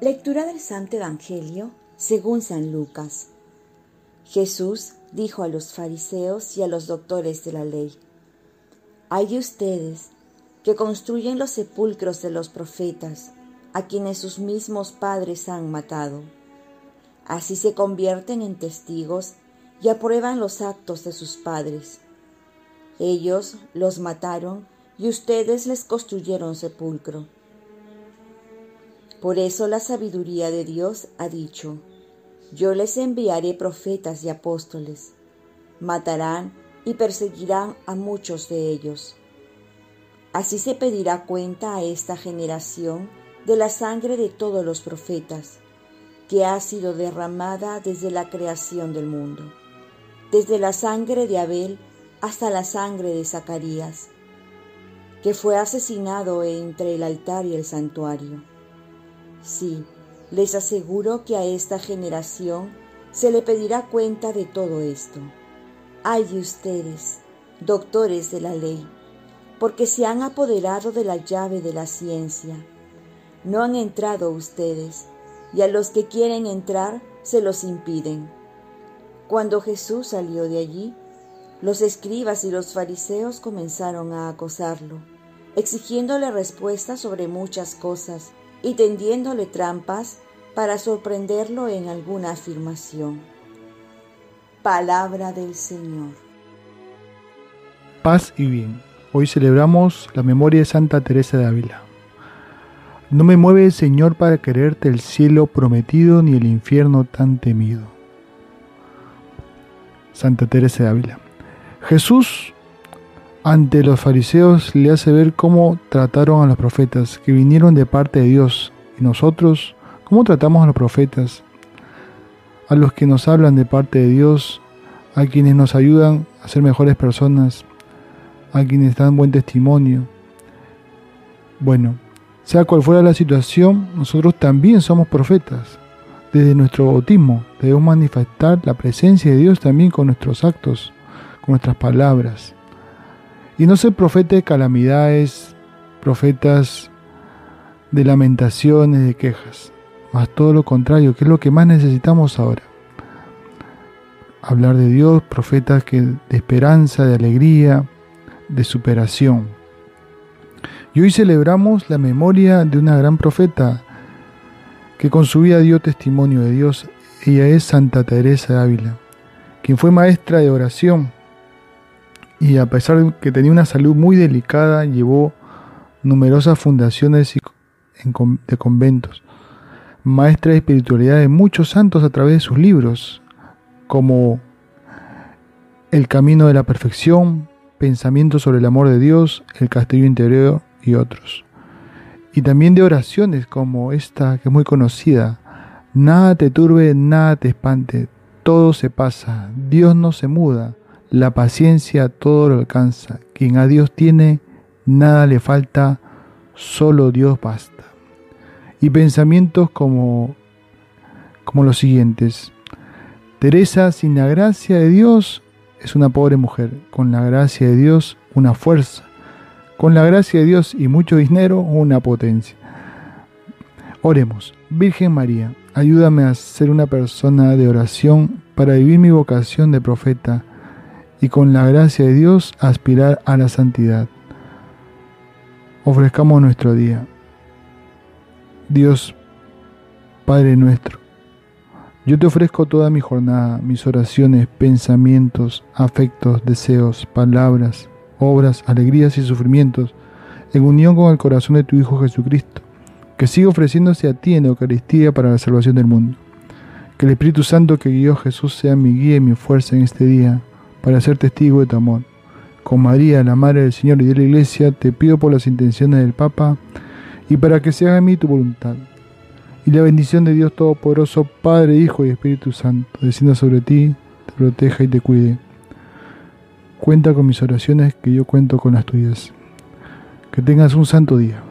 Lectura del Santo Evangelio según San Lucas. Jesús dijo a los fariseos y a los doctores de la ley, Hay de ustedes que construyen los sepulcros de los profetas, a quienes sus mismos padres han matado. Así se convierten en testigos y aprueban los actos de sus padres. Ellos los mataron y ustedes les construyeron sepulcro. Por eso la sabiduría de Dios ha dicho, yo les enviaré profetas y apóstoles. Matarán y perseguirán a muchos de ellos. Así se pedirá cuenta a esta generación de la sangre de todos los profetas, que ha sido derramada desde la creación del mundo, desde la sangre de Abel hasta la sangre de Zacarías, que fue asesinado entre el altar y el santuario. Sí, les aseguro que a esta generación se le pedirá cuenta de todo esto. Ay de ustedes, doctores de la ley, porque se han apoderado de la llave de la ciencia. No han entrado ustedes, y a los que quieren entrar se los impiden. Cuando Jesús salió de allí, los escribas y los fariseos comenzaron a acosarlo, exigiéndole respuestas sobre muchas cosas y tendiéndole trampas para sorprenderlo en alguna afirmación. Palabra del Señor. Paz y bien. Hoy celebramos la memoria de Santa Teresa de Ávila. No me mueve, Señor, para quererte el cielo prometido ni el infierno tan temido. Santa Teresa de Ávila. Jesús ante los fariseos le hace ver cómo trataron a los profetas que vinieron de parte de Dios y nosotros, cómo tratamos a los profetas, a los que nos hablan de parte de Dios, a quienes nos ayudan a ser mejores personas, a quienes dan buen testimonio. Bueno, sea cual fuera la situación, nosotros también somos profetas. Desde nuestro bautismo debemos manifestar la presencia de Dios también con nuestros actos, con nuestras palabras. Y no ser profeta de calamidades, profetas de lamentaciones, de quejas, más todo lo contrario, que es lo que más necesitamos ahora. Hablar de Dios, profetas que, de esperanza, de alegría, de superación. Y hoy celebramos la memoria de una gran profeta que con su vida dio testimonio de Dios. Ella es Santa Teresa de Ávila, quien fue maestra de oración y a pesar de que tenía una salud muy delicada, llevó numerosas fundaciones de conventos, maestra de espiritualidad de muchos santos a través de sus libros, como El Camino de la Perfección, Pensamientos sobre el Amor de Dios, El Castillo Interior y otros. Y también de oraciones como esta que es muy conocida, Nada te turbe, nada te espante, todo se pasa, Dios no se muda, la paciencia todo lo alcanza. Quien a Dios tiene, nada le falta, solo Dios basta. Y pensamientos como, como los siguientes. Teresa, sin la gracia de Dios, es una pobre mujer. Con la gracia de Dios, una fuerza. Con la gracia de Dios y mucho dinero, una potencia. Oremos. Virgen María, ayúdame a ser una persona de oración para vivir mi vocación de profeta y con la gracia de Dios aspirar a la santidad. Ofrezcamos nuestro día. Dios, Padre nuestro, yo te ofrezco toda mi jornada, mis oraciones, pensamientos, afectos, deseos, palabras, obras, alegrías y sufrimientos, en unión con el corazón de tu Hijo Jesucristo, que sigue ofreciéndose a ti en Eucaristía para la salvación del mundo. Que el Espíritu Santo que guió a Jesús sea mi guía y mi fuerza en este día para ser testigo de tu amor. Con María, la Madre del Señor y de la Iglesia, te pido por las intenciones del Papa y para que se haga en mí tu voluntad. Y la bendición de Dios Todopoderoso, Padre, Hijo y Espíritu Santo, descienda sobre ti, te proteja y te cuide. Cuenta con mis oraciones que yo cuento con las tuyas. Que tengas un santo día.